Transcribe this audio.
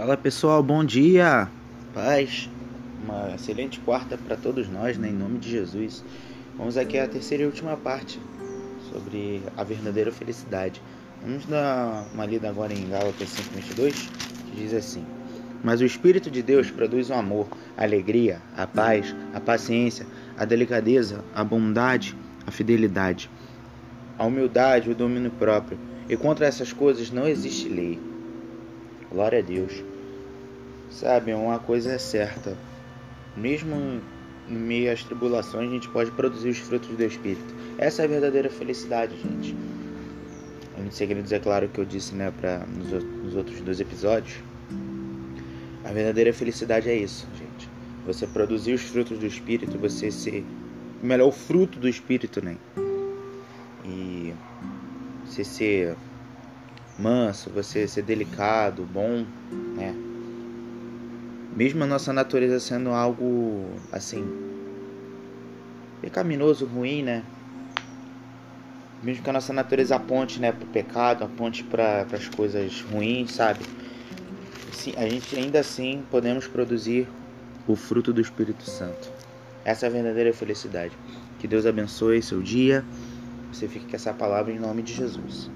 Fala pessoal, bom dia, paz, uma excelente quarta para todos nós, né, em nome de Jesus. Vamos aqui à terceira e última parte sobre a verdadeira felicidade. Vamos dar uma lida agora em Gálatas 5:22, que diz assim: Mas o Espírito de Deus produz o amor, a alegria, a paz, a paciência, a delicadeza, a bondade, a fidelidade, a humildade, o domínio próprio. E contra essas coisas não existe lei. Glória a Deus. Sabe, uma coisa é certa. Mesmo em meio às tribulações, a gente pode produzir os frutos do Espírito. Essa é a verdadeira felicidade, gente. Em segredos, é claro que eu disse né, pra, nos, nos outros dois episódios. A verdadeira felicidade é isso, gente. Você produzir os frutos do Espírito, você ser. Melhor, o fruto do Espírito, né? E você ser manso, você ser delicado, bom, né? Mesmo a nossa natureza sendo algo assim pecaminoso, ruim, né? Mesmo que a nossa natureza aponte, né, para o pecado, aponte para as coisas ruins, sabe? Sim, a gente ainda assim podemos produzir o fruto do Espírito Santo. Essa é a verdadeira felicidade. Que Deus abençoe seu dia. Você fique com essa palavra em nome de Jesus.